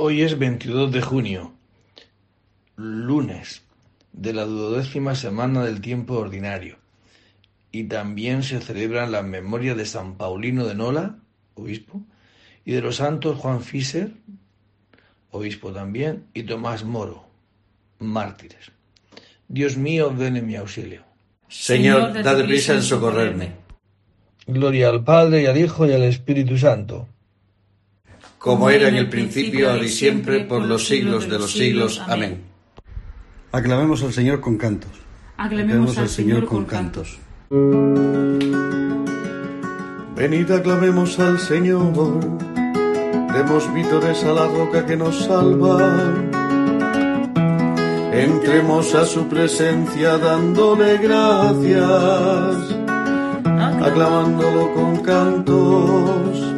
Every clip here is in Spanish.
Hoy es 22 de junio, lunes de la duodécima semana del tiempo ordinario, y también se celebran las memorias de San Paulino de Nola, obispo, y de los santos Juan Fischer, obispo también, y Tomás Moro, mártires. Dios mío, ven en mi auxilio. Señor, dad prisa en socorrerme. Gloria al Padre y al Hijo y al Espíritu Santo. Como era en el principio, ahora y siempre, por los siglos de los siglos. Amén. Aclamemos al Señor con cantos. Aclamemos al Señor con cantos. Venid, aclamemos al Señor. Demos vítores a la roca que nos salva. Entremos a su presencia dándole gracias, aclamándolo con cantos,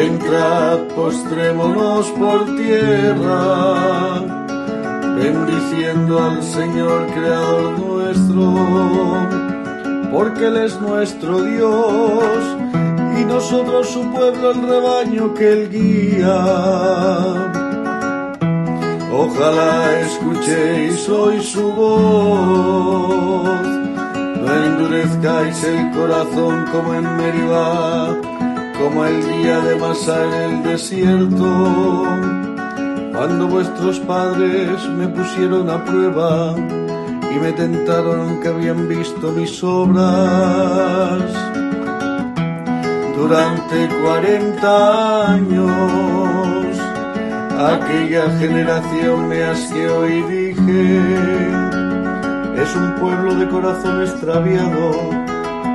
Entrad, postrémonos por tierra, bendiciendo al Señor Creador nuestro, porque Él es nuestro Dios y nosotros su pueblo, el rebaño que Él guía. Ojalá escuchéis hoy su voz no endurezcáis el corazón como en Meribá, como el día de Masá en el desierto, cuando vuestros padres me pusieron a prueba y me tentaron aunque habían visto mis obras. Durante cuarenta años, aquella generación me asqueó y dije, es un pueblo de corazón extraviado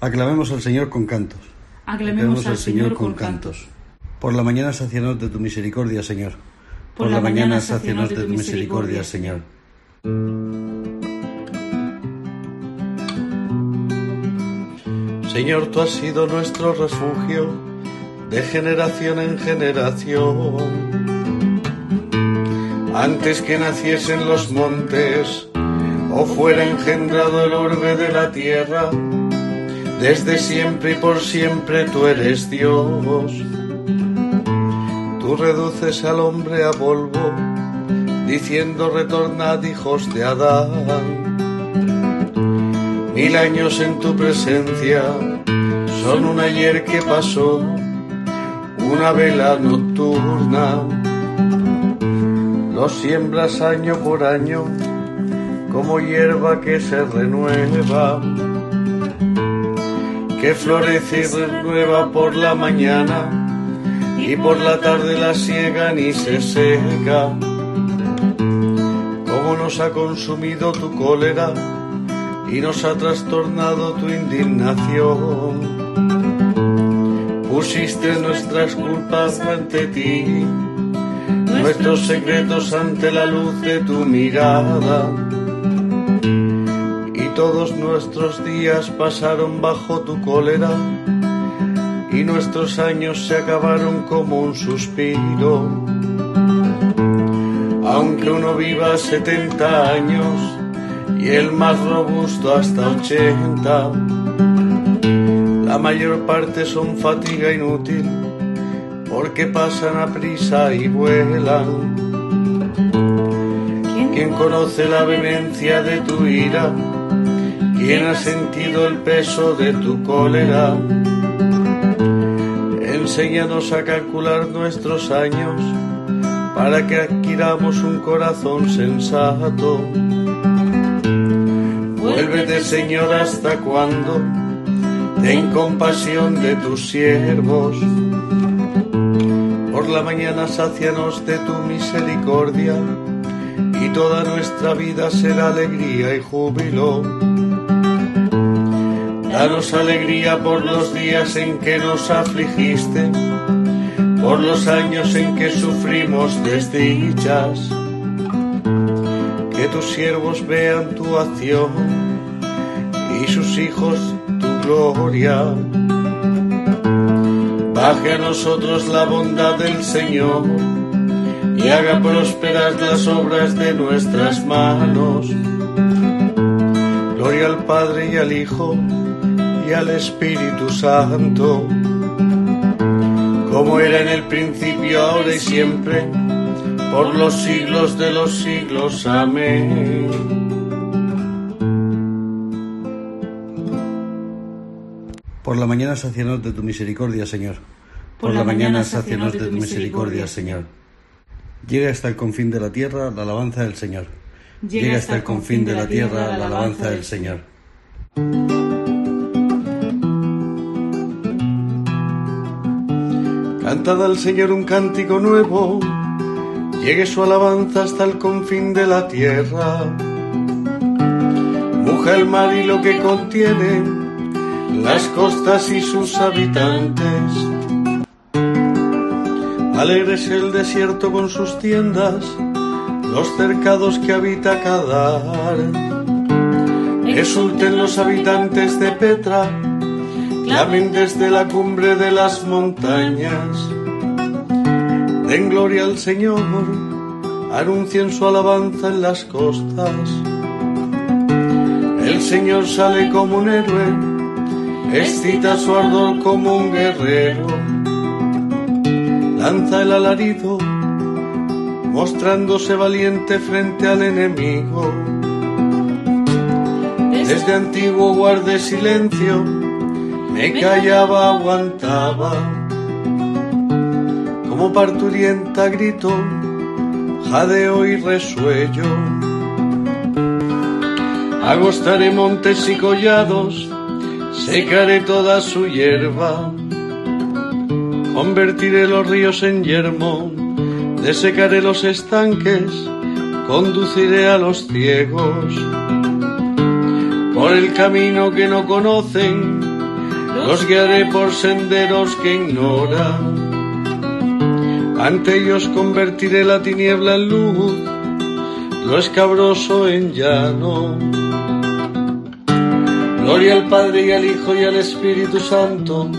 Aclamemos al Señor con cantos. Aclamemos al Señor con cantos. Por la mañana sacianos de tu misericordia, Señor. Por la mañana sacianos de tu misericordia, Señor. Señor, tú has sido nuestro refugio de generación en generación antes que naciesen los montes o fuera engendrado el orbe de la tierra, desde siempre y por siempre tú eres Dios. Tú reduces al hombre a polvo, diciendo retornad hijos de Adán. Mil años en tu presencia son un ayer que pasó, una vela nocturna lo siembras año por año como hierba que se renueva, que florece y renueva por la mañana y por la tarde la siegan y se seca. Como nos ha consumido tu cólera y nos ha trastornado tu indignación. Pusiste nuestras culpas ante ti nuestros secretos ante la luz de tu mirada. Todos nuestros días pasaron bajo tu cólera y nuestros años se acabaron como un suspiro. Aunque uno viva setenta años y el más robusto hasta ochenta, la mayor parte son fatiga inútil porque pasan a prisa y vuelan. ¿Quién conoce la vehemencia de tu ira? ¿Quién ha sentido el peso de tu cólera? Enséñanos a calcular nuestros años para que adquiramos un corazón sensato. Vuélvete, Señor, hasta cuando ten compasión de tus siervos. Por la mañana sacianos de tu misericordia y toda nuestra vida será alegría y júbilo. Danos alegría por los días en que nos afligiste, por los años en que sufrimos desdichas. Que tus siervos vean tu acción y sus hijos tu gloria. Baje a nosotros la bondad del Señor y haga prosperar las obras de nuestras manos. Gloria al Padre y al Hijo y al Espíritu Santo, como era en el principio, ahora y siempre, por los siglos de los siglos. Amén. Por la mañana sacianos de tu misericordia, Señor. Por la mañana sacianos de tu misericordia, Señor. Llega hasta el confín de la tierra la alabanza del Señor. Llega hasta el confín de la tierra la alabanza del Señor. Cantad al Señor un cántico nuevo, llegue su alabanza hasta el confín de la tierra. Muja el mar y lo que contiene, las costas y sus habitantes. Alegres el desierto con sus tiendas, los cercados que habita Cadar. Exulten los habitantes de Petra, clamen desde la cumbre de las montañas. Den gloria al Señor, anuncien su alabanza en las costas. El Señor sale como un héroe, excita su ardor como un guerrero. Lanza el alarido, mostrándose valiente frente al enemigo. Desde antiguo guardé silencio, me callaba, aguantaba. Como parturienta grito, jadeo y resuello. Agostaré montes y collados, secaré toda su hierba. Convertiré los ríos en yermo, desecaré los estanques, conduciré a los ciegos por el camino que no conocen, los guiaré por senderos que ignoran. Ante ellos convertiré la tiniebla en luz, lo escabroso en llano. Gloria al Padre y al Hijo y al Espíritu Santo,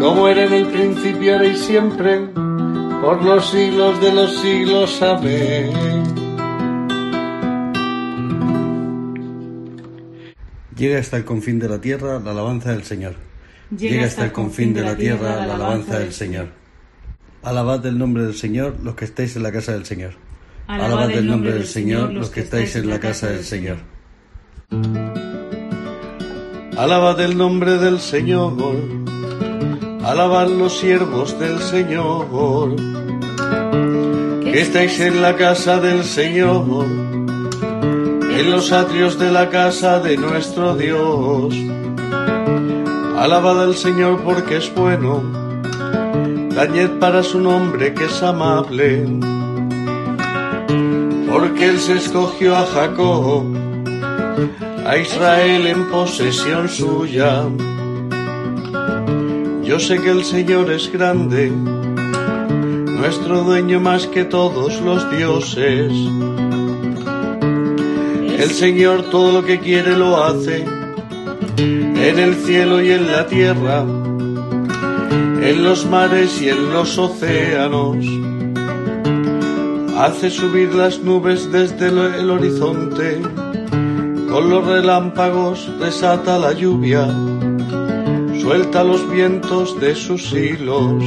como era en el principio, ahora y siempre, por los siglos de los siglos. Amén. Llega hasta el confín de la tierra la alabanza del Señor. Llega hasta el confín de la tierra la alabanza del Señor. Alabad el nombre del Señor los que estáis en la casa del Señor. Alabad el nombre del Señor los que estáis en la casa del Señor. Alabad el nombre del Señor, alabad los siervos del Señor, que estáis en la casa del Señor, en los atrios de la casa de nuestro Dios. Alabad al Señor porque es bueno, dañed para su nombre que es amable, porque Él se escogió a Jacob a Israel en posesión suya. Yo sé que el Señor es grande, nuestro dueño más que todos los dioses. El Señor todo lo que quiere lo hace, en el cielo y en la tierra, en los mares y en los océanos. Hace subir las nubes desde el horizonte con los relámpagos desata la lluvia, suelta los vientos de sus hilos.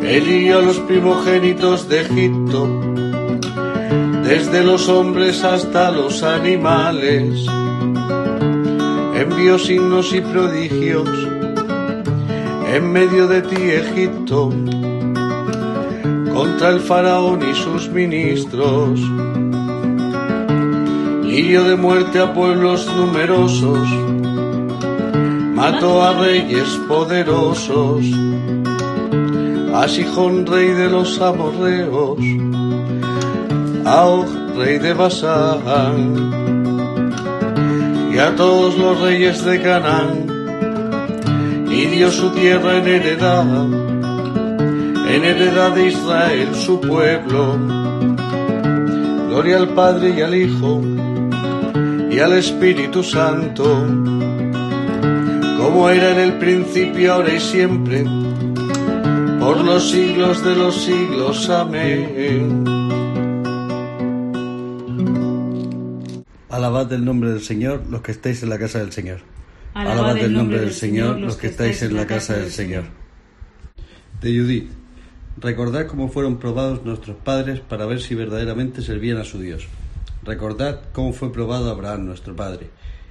Hirió a los primogénitos de Egipto, desde los hombres hasta los animales. Envió signos y prodigios en medio de ti, Egipto. contra el faraón y sus ministros. Hirió de muerte a pueblos numerosos, mató a reyes poderosos, a Sijón rey de los amorreos, rey de Basán, y a todos los reyes de Canaán, y dio su tierra en heredad, en heredad de Israel su pueblo. Gloria al Padre y al Hijo y al Espíritu Santo, como era en el principio, ahora y siempre, por los siglos de los siglos. Amén. Alabad el nombre del Señor los que estáis en la casa del Señor. Alabad el nombre del Señor los que estáis en la casa del Señor. De Judith. Recordad cómo fueron probados nuestros padres para ver si verdaderamente servían a su Dios. Recordad cómo fue probado Abraham, nuestro padre,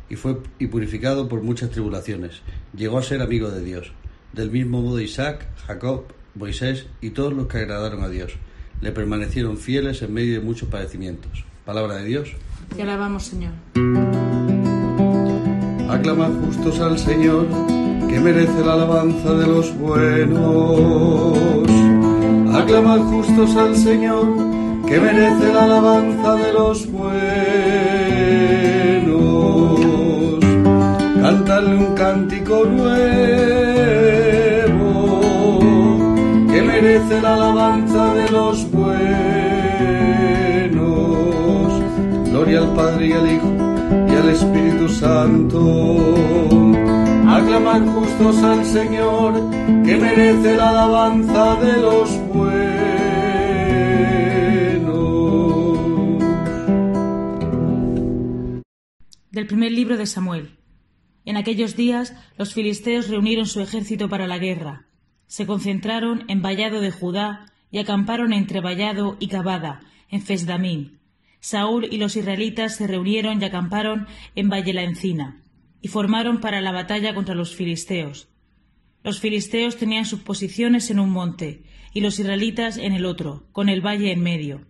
y fue y purificado por muchas tribulaciones. Llegó a ser amigo de Dios. Del mismo modo Isaac, Jacob, Moisés y todos los que agradaron a Dios. Le permanecieron fieles en medio de muchos padecimientos. Palabra de Dios. Te alabamos, Señor. Aclamad justos al Señor, que merece la alabanza de los buenos. Aclamad justos al Señor, que merece la alabanza de los buenos. Cántale un cántico nuevo, que merece la alabanza de los buenos. Gloria al Padre y al Hijo y al Espíritu Santo. Aclamar justos al Señor, que merece la alabanza de los buenos. Del primer libro de Samuel. En aquellos días los filisteos reunieron su ejército para la guerra. Se concentraron en Vallado de Judá y acamparon entre Vallado y Cabada, en Fesdamín. Saúl y los israelitas se reunieron y acamparon en Valle la Encina, y formaron para la batalla contra los filisteos. Los filisteos tenían sus posiciones en un monte, y los israelitas en el otro, con el valle en medio.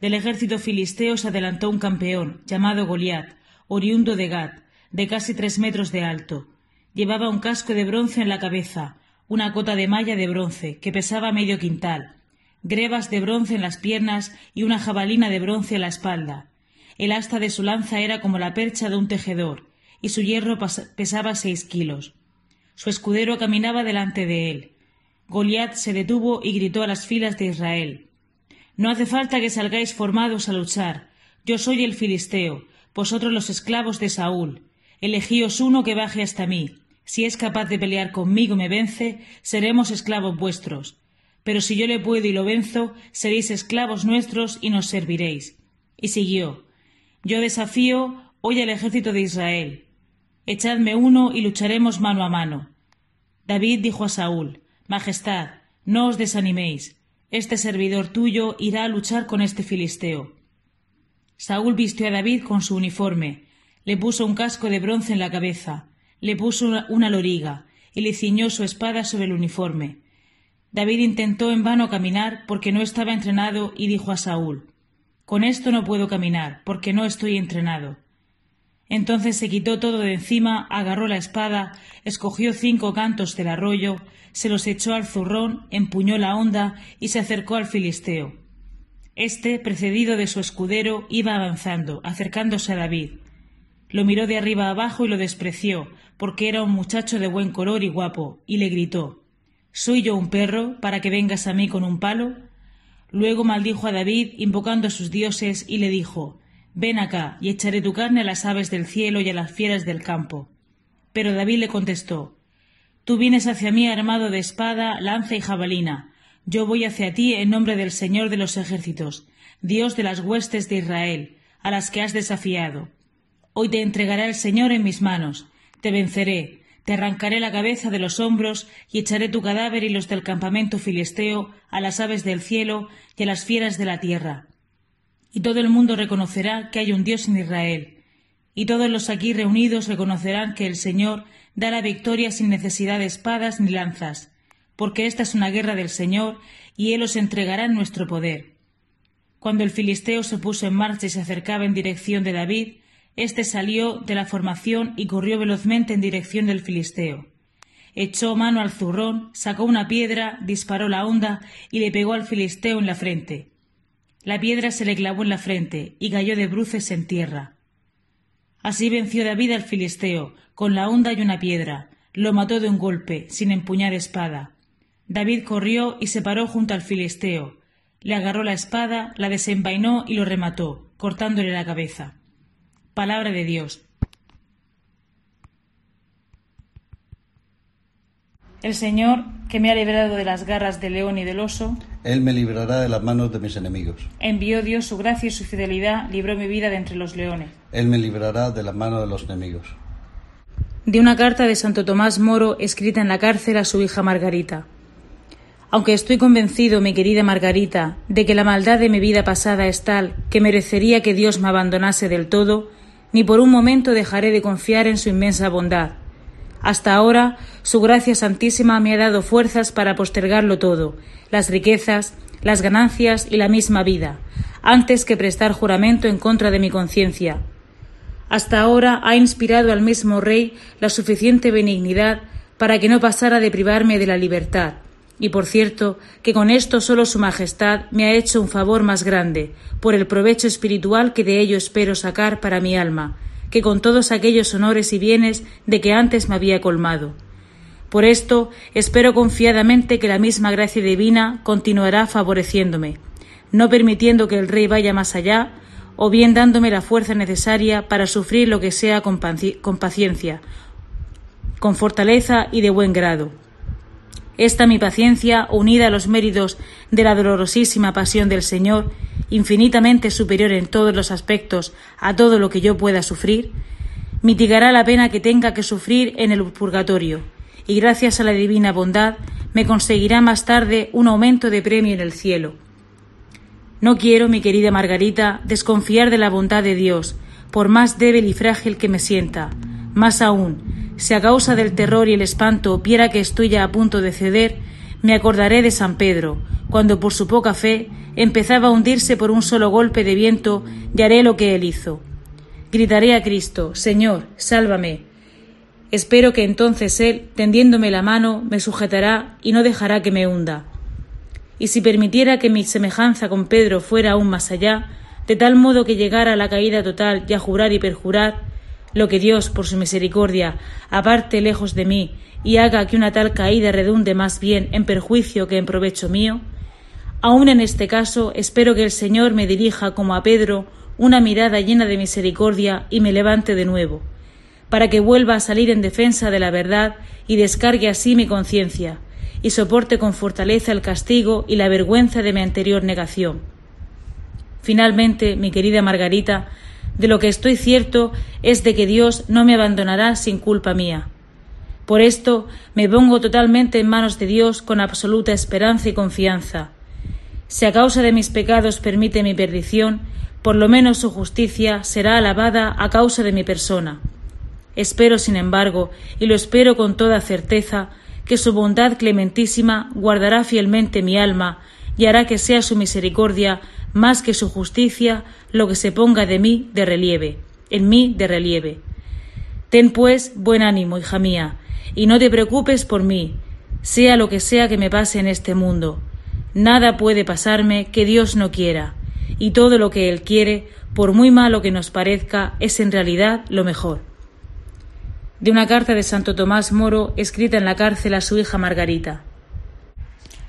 Del ejército filisteo se adelantó un campeón, llamado Goliat, oriundo de Gad, de casi tres metros de alto. Llevaba un casco de bronce en la cabeza, una cota de malla de bronce, que pesaba medio quintal, grebas de bronce en las piernas y una jabalina de bronce en la espalda. El asta de su lanza era como la percha de un tejedor, y su hierro pesaba seis kilos. Su escudero caminaba delante de él. Goliat se detuvo y gritó a las filas de Israel No hace falta que salgáis formados a luchar. Yo soy el filisteo, vosotros los esclavos de Saúl, elegíos uno que baje hasta mí. Si es capaz de pelear conmigo y me vence, seremos esclavos vuestros. Pero si yo le puedo y lo venzo, seréis esclavos nuestros y nos serviréis. Y siguió Yo desafío hoy al ejército de Israel. Echadme uno y lucharemos mano a mano. David dijo a Saúl Majestad, no os desaniméis. Este servidor tuyo irá a luchar con este filisteo. Saúl vistió a David con su uniforme, le puso un casco de bronce en la cabeza, le puso una, loriga y le ciñó su espada sobre el uniforme. David intentó en vano caminar porque no estaba entrenado y dijo a Saúl Con esto no puedo caminar porque no estoy entrenado. Entonces se quitó todo de encima, agarró la espada, escogió cinco cantos del arroyo, se los echó al zurrón, empuñó la honda y se acercó al filisteo. Este, precedido de su escudero, iba avanzando, acercándose a David. Lo miró de arriba abajo y lo despreció, porque era un muchacho de buen color y guapo, y le gritó ¿Soy yo un perro para que vengas a mí con un palo? Luego maldijo a David, invocando a sus dioses, y le dijo Ven acá, y echaré tu carne a las aves del cielo y a las fieras del campo. Pero David le contestó Tú vienes hacia mí armado de espada, lanza y jabalina, yo voy hacia ti en nombre del Señor de los ejércitos, Dios de las huestes de Israel, a las que has desafiado. Hoy te entregará el Señor en mis manos, te venceré, te arrancaré la cabeza de los hombros y echaré tu cadáver y los del campamento filisteo a las aves del cielo y a las fieras de la tierra. Y todo el mundo reconocerá que hay un Dios en Israel, y todos los aquí reunidos reconocerán que el Señor da la victoria sin necesidad de espadas ni lanzas, porque esta es una guerra del Señor, y Él os entregará en nuestro poder. Cuando el filisteo se puso en marcha y se acercaba en dirección de David, éste salió de la formación y corrió velozmente en dirección del filisteo. Echó mano al zurrón, sacó una piedra, disparó la honda y le pegó al filisteo en la frente. La piedra se le clavó en la frente y cayó de bruces en tierra. Así venció David al filisteo, con la honda y una piedra. Lo mató de un golpe, sin empuñar espada. David corrió y se paró junto al filisteo. Le agarró la espada, la desenvainó y lo remató, cortándole la cabeza. Palabra de Dios. El Señor, que me ha librado de las garras del león y del oso, Él me librará de las manos de mis enemigos. envió Dios su gracia y su fidelidad, libró mi vida de entre los leones. Él me librará de las manos de los enemigos. De una carta de Santo Tomás Moro escrita en la cárcel a su hija Margarita. Aunque estoy convencido, mi querida Margarita, de que la maldad de mi vida pasada es tal que merecería que Dios me abandonase del todo, ni por un momento dejaré de confiar en su inmensa bondad. Hasta ahora, su gracia santísima me ha dado fuerzas para postergarlo todo, las riquezas, las ganancias y la misma vida, antes que prestar juramento en contra de mi conciencia. Hasta ahora ha inspirado al mismo Rey la suficiente benignidad para que no pasara de privarme de la libertad, y por cierto que con esto solo Su Majestad me ha hecho un favor más grande, por el provecho espiritual que de ello espero sacar para mi alma, que con todos aquellos honores y bienes de que antes me había colmado. Por esto espero confiadamente que la misma gracia divina continuará favoreciéndome, no permitiendo que el Rey vaya más allá, o bien dándome la fuerza necesaria para sufrir lo que sea con, con paciencia, con fortaleza y de buen grado. Esta mi paciencia, unida a los méritos de la dolorosísima pasión del Señor, infinitamente superior en todos los aspectos a todo lo que yo pueda sufrir, mitigará la pena que tenga que sufrir en el purgatorio, y gracias a la divina bondad me conseguirá más tarde un aumento de premio en el cielo. No quiero, mi querida Margarita, desconfiar de la bondad de Dios, por más débil y frágil que me sienta. Más aún, si a causa del terror y el espanto viera que estoy ya a punto de ceder, me acordaré de San Pedro, cuando por su poca fe empezaba a hundirse por un solo golpe de viento y haré lo que él hizo. Gritaré a Cristo, Señor, sálvame. Espero que entonces Él, tendiéndome la mano, me sujetará y no dejará que me hunda. Y si permitiera que mi semejanza con Pedro fuera aún más allá, de tal modo que llegara a la caída total y a jurar y perjurar, lo que Dios, por su misericordia, aparte lejos de mí y haga que una tal caída redunde más bien en perjuicio que en provecho mío, aun en este caso espero que el Señor me dirija como a Pedro una mirada llena de misericordia y me levante de nuevo, para que vuelva a salir en defensa de la verdad y descargue así mi conciencia, y soporte con fortaleza el castigo y la vergüenza de mi anterior negación. Finalmente, mi querida Margarita, de lo que estoy cierto es de que Dios no me abandonará sin culpa mía. Por esto me pongo totalmente en manos de Dios con absoluta esperanza y confianza. Si a causa de mis pecados permite mi perdición, por lo menos su justicia será alabada a causa de mi persona. Espero, sin embargo, y lo espero con toda certeza, que su bondad clementísima guardará fielmente mi alma y hará que sea su misericordia más que su justicia lo que se ponga de mí de relieve, en mí de relieve. Ten pues buen ánimo, hija mía, y no te preocupes por mí, sea lo que sea que me pase en este mundo. Nada puede pasarme que Dios no quiera, y todo lo que Él quiere, por muy malo que nos parezca, es en realidad lo mejor. De una carta de Santo Tomás Moro escrita en la cárcel a su hija Margarita.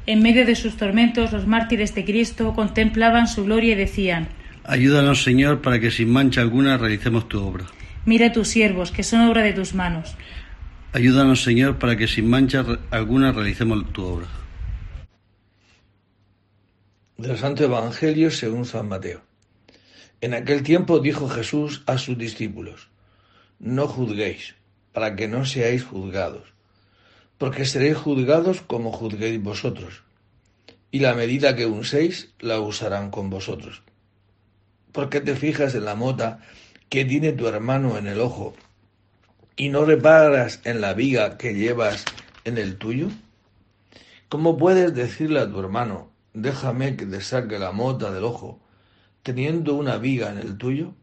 En medio de sus tormentos, los mártires de Cristo contemplaban su gloria y decían: Ayúdanos, Señor, para que sin mancha alguna realicemos tu obra. Mira a tus siervos, que son obra de tus manos. Ayúdanos, Señor, para que sin mancha alguna realicemos tu obra. Del Santo Evangelio según San Mateo. En aquel tiempo dijo Jesús a sus discípulos: No juzguéis, para que no seáis juzgados, porque seréis juzgados como juzguéis vosotros, y la medida que uséis la usarán con vosotros. ¿Por qué te fijas en la mota que tiene tu hermano en el ojo y no reparas en la viga que llevas en el tuyo? ¿Cómo puedes decirle a tu hermano, déjame que te saque la mota del ojo, teniendo una viga en el tuyo?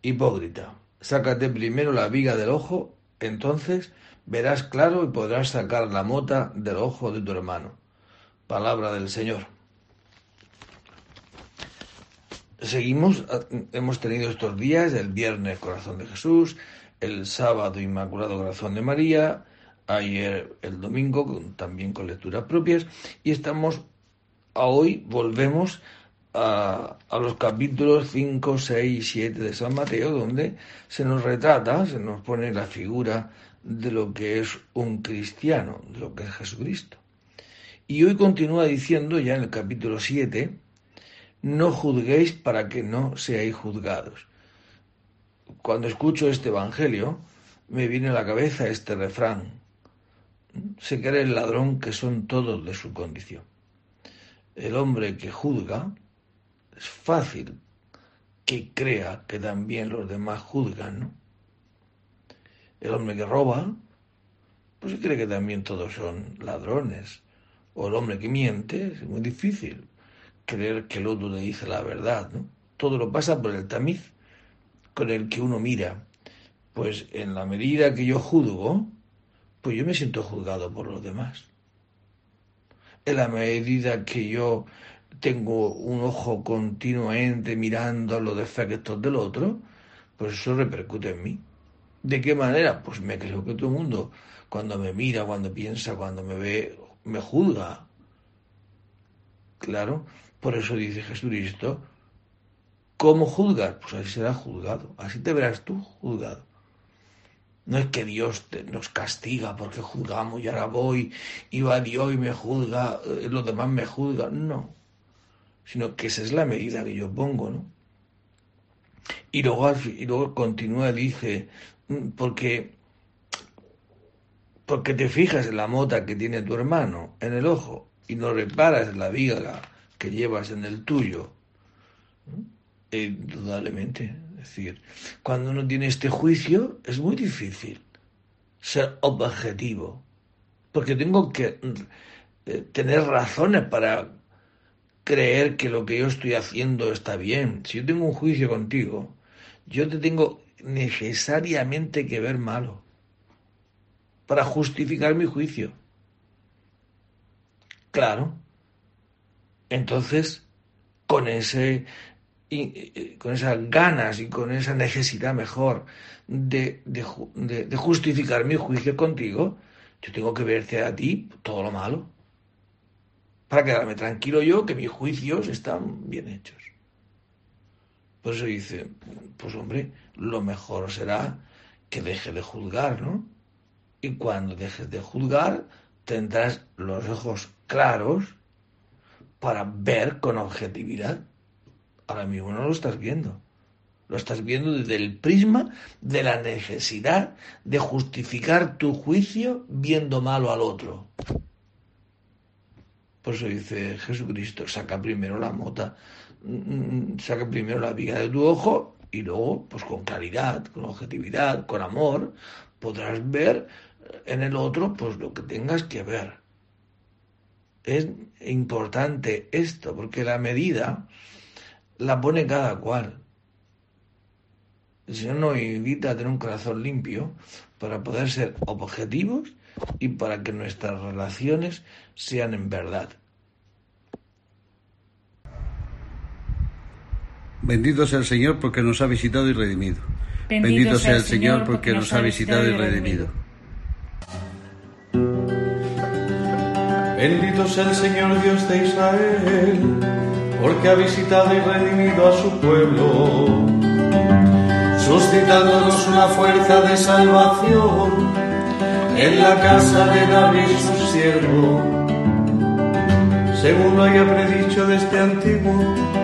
Hipócrita, sácate primero la viga del ojo, entonces verás claro y podrás sacar la mota del ojo de tu hermano. Palabra del Señor. Seguimos, hemos tenido estos días, el viernes Corazón de Jesús, el sábado Inmaculado Corazón de María, ayer el domingo también con lecturas propias y estamos hoy volvemos a, a, los capítulos 5, 6 y 7 de San Mateo donde se nos retrata, se nos pone la figura de lo que es un cristiano, de lo que es Jesucristo. Y hoy continúa diciendo ya en el capítulo 7, no juzguéis para que no seáis juzgados. Cuando escucho este Evangelio, me viene a la cabeza este refrán, se cree el ladrón que son todos de su condición. El hombre que juzga, es fácil que crea que también los demás juzgan, ¿no? El hombre que roba, pues cree que también todos son ladrones. O el hombre que miente, es muy difícil creer que el otro le dice la verdad, ¿no? Todo lo pasa por el tamiz con el que uno mira. Pues en la medida que yo juzgo, pues yo me siento juzgado por los demás. En la medida que yo tengo un ojo continuamente mirando los defectos del otro, pues eso repercute en mí. ¿De qué manera? Pues me creo que todo el mundo, cuando me mira, cuando piensa, cuando me ve, me juzga. Claro, por eso dice Jesucristo, ¿cómo juzgas? Pues así será juzgado, así te verás tú juzgado. No es que Dios nos castiga porque juzgamos y ahora voy y va Dios y me juzga, eh, los demás me juzgan. No, sino que esa es la medida que yo pongo, ¿no? Y luego, y luego continúa, dice, porque, porque te fijas en la mota que tiene tu hermano en el ojo y no reparas la viga que llevas en el tuyo. Indudablemente, es decir, cuando uno tiene este juicio es muy difícil ser objetivo, porque tengo que eh, tener razones para creer que lo que yo estoy haciendo está bien. Si yo tengo un juicio contigo, yo te tengo necesariamente que ver malo para justificar mi juicio. Claro. Entonces, con ese y, con esas ganas y con esa necesidad mejor de, de, justificar mi juicio contigo, yo tengo que verte a ti todo lo malo. Para quedarme tranquilo yo que mis juicios están bien hechos. Por eso dice, pues hombre, lo mejor será que deje de juzgar, ¿no? Y cuando dejes de juzgar, tendrás los ojos claros para ver con objetividad Ahora mismo no lo estás viendo. Lo estás viendo desde el prisma de la necesidad de justificar tu juicio viendo malo al otro. Por eso dice Jesucristo, saca primero la mota, saca primero la viga de tu ojo y luego, pues con claridad, con objetividad, con amor, podrás ver en el otro pues lo que tengas que ver. Es importante esto, porque la medida la pone cada cual. El Señor nos invita a tener un corazón limpio para poder ser objetivos y para que nuestras relaciones sean en verdad. Bendito sea el Señor porque nos ha visitado y redimido. Bendito, sea el Señor porque nos ha visitado y redimido. Bendito sea el Señor Dios de Israel porque ha visitado y redimido a su pueblo, suscitándonos una fuerza de salvación en la casa de David su siervo, según lo haya predicho desde antiguo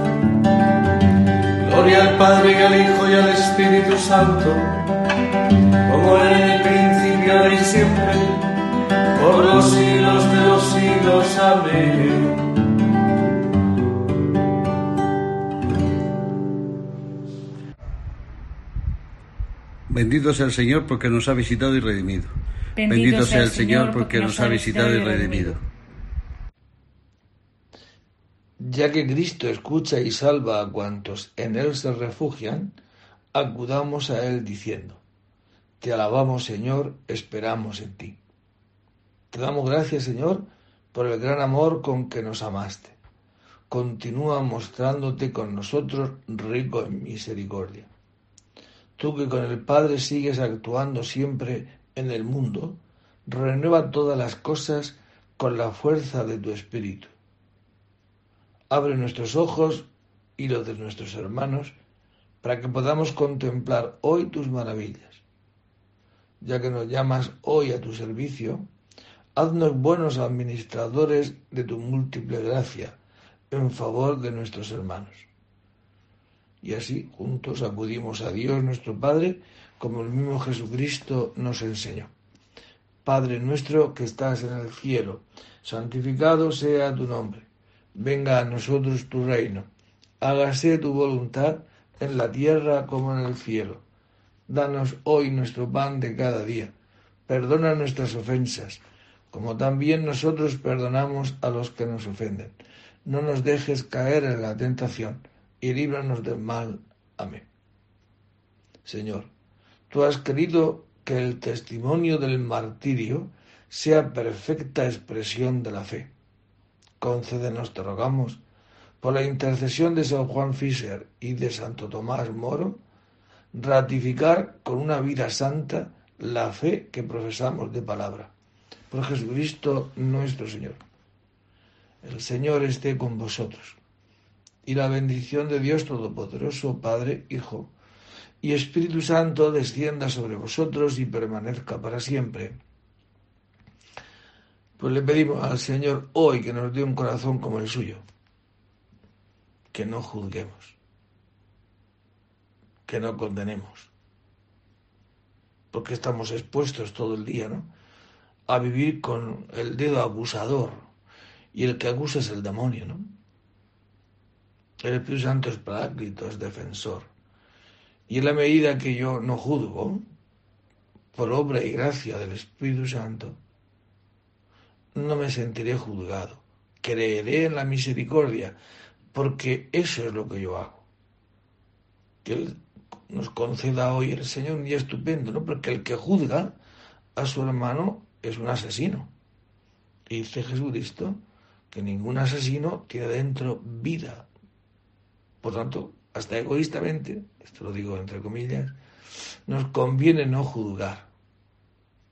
Gloria al Padre y al Hijo y al Espíritu Santo, como era en el principio y siempre, por los siglos de los siglos. Amén. Bendito sea el Señor porque nos ha visitado y redimido. Bendito Bendito sea el Señor porque nos ha visitado y redimido. Ya que Cristo escucha y salva a cuantos en Él se refugian, acudamos a Él diciendo, Te alabamos Señor, esperamos en ti. Te damos gracias Señor por el gran amor con que nos amaste. Continúa mostrándote con nosotros rico en misericordia. Tú que con el Padre sigues actuando siempre en el mundo, renueva todas las cosas con la fuerza de tu Espíritu. Abre nuestros ojos y los de nuestros hermanos para que podamos contemplar hoy tus maravillas. Ya que nos llamas hoy a tu servicio, haznos buenos administradores de tu múltiple gracia en favor de nuestros hermanos. Y así juntos acudimos a Dios nuestro Padre, como el mismo Jesucristo nos enseñó. Padre nuestro que estás en el cielo, santificado sea tu nombre. Venga a nosotros tu reino. Hágase tu voluntad en la tierra como en el cielo. Danos hoy nuestro pan de cada día. Perdona nuestras ofensas, como también nosotros perdonamos a los que nos ofenden. No nos dejes caer en la tentación y líbranos del mal. Amén. Señor, tú has querido que el testimonio del martirio sea perfecta expresión de la fe. Concédenos, te rogamos, por la intercesión de San Juan Fischer y de Santo Tomás Moro, ratificar con una vida santa la fe que profesamos de palabra. Por Jesucristo nuestro Señor. El Señor esté con vosotros y la bendición de Dios Todopoderoso, Padre, Hijo y Espíritu Santo descienda sobre vosotros y permanezca para siempre. Pues le pedimos al Señor hoy que nos dé un corazón como el suyo, que no juzguemos, que no condenemos, porque estamos expuestos todo el día, ¿no? A vivir con el dedo abusador y el que acusa es el demonio, ¿no? El Espíritu Santo es paráclito, es defensor. Y en la medida que yo no juzgo, por obra y gracia del Espíritu Santo, no me sentiré juzgado. Creeré en la misericordia, porque eso es lo que yo hago. Que Él nos conceda hoy el Señor un día estupendo, ¿no? Porque el que juzga a su hermano es un asesino. Y dice Jesucristo que ningún asesino tiene dentro vida, por tanto, hasta egoístamente, esto lo digo entre comillas, nos conviene no juzgar,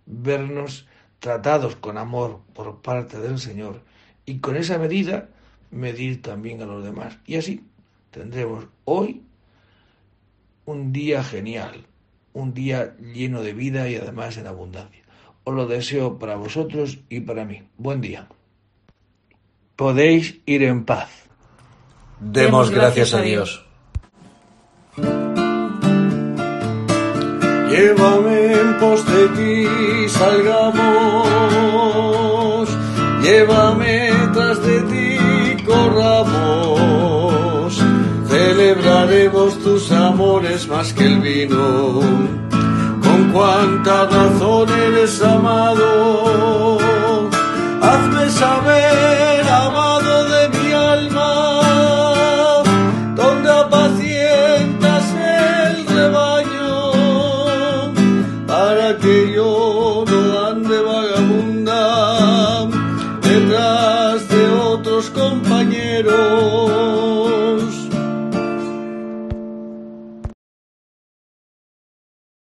vernos tratados con amor por parte del Señor y con esa medida medir también a los demás. Y así tendremos hoy un día genial, un día lleno de vida y además en abundancia. Os lo deseo para vosotros y para mí. Buen día. Podéis ir en paz. Demos gracias a Dios. Llévame en pos de ti, salgamos. Llévame tras de ti, corramos. tus amores más que el vino. Con cuánta razón eres amado. Hazme saber,